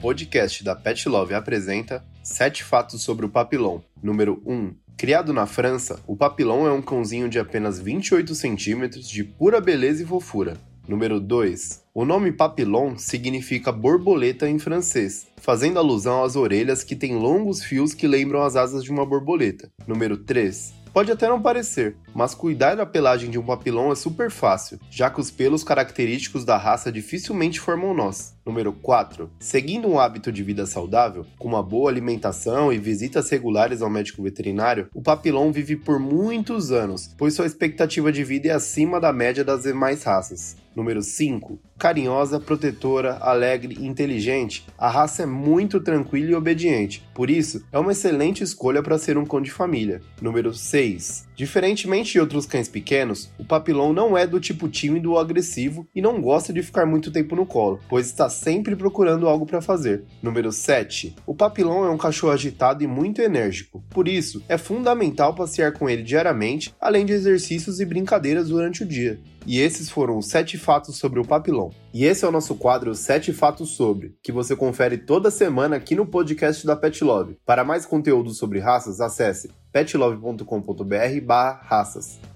podcast da Pet Love apresenta 7 fatos sobre o papilon. Número 1. Criado na França, o papilon é um cãozinho de apenas 28 centímetros de pura beleza e fofura. Número 2. O nome papillon significa borboleta em francês, fazendo alusão às orelhas que têm longos fios que lembram as asas de uma borboleta. Número 3. Pode até não parecer, mas cuidar da pelagem de um papilão é super fácil, já que os pelos característicos da raça dificilmente formam nós. Número 4. Seguindo um hábito de vida saudável, com uma boa alimentação e visitas regulares ao médico veterinário, o papilão vive por muitos anos, pois sua expectativa de vida é acima da média das demais raças. Número 5. Carinhosa, protetora, alegre e inteligente, a raça é muito tranquila e obediente, por isso é uma excelente escolha para ser um cão de família. Número 6. Diferentemente de outros cães pequenos, o papilão não é do tipo tímido ou agressivo e não gosta de ficar muito tempo no colo, pois está sempre procurando algo para fazer. Número 7. O papilão é um cachorro agitado e muito enérgico, por isso é fundamental passear com ele diariamente, além de exercícios e brincadeiras durante o dia. E esses foram os 7 fatos sobre o papilão. E esse é o nosso quadro 7 fatos sobre, que você confere toda semana aqui no podcast da Pet Love. Para mais conteúdo sobre raças, acesse petlove.com.br/raças.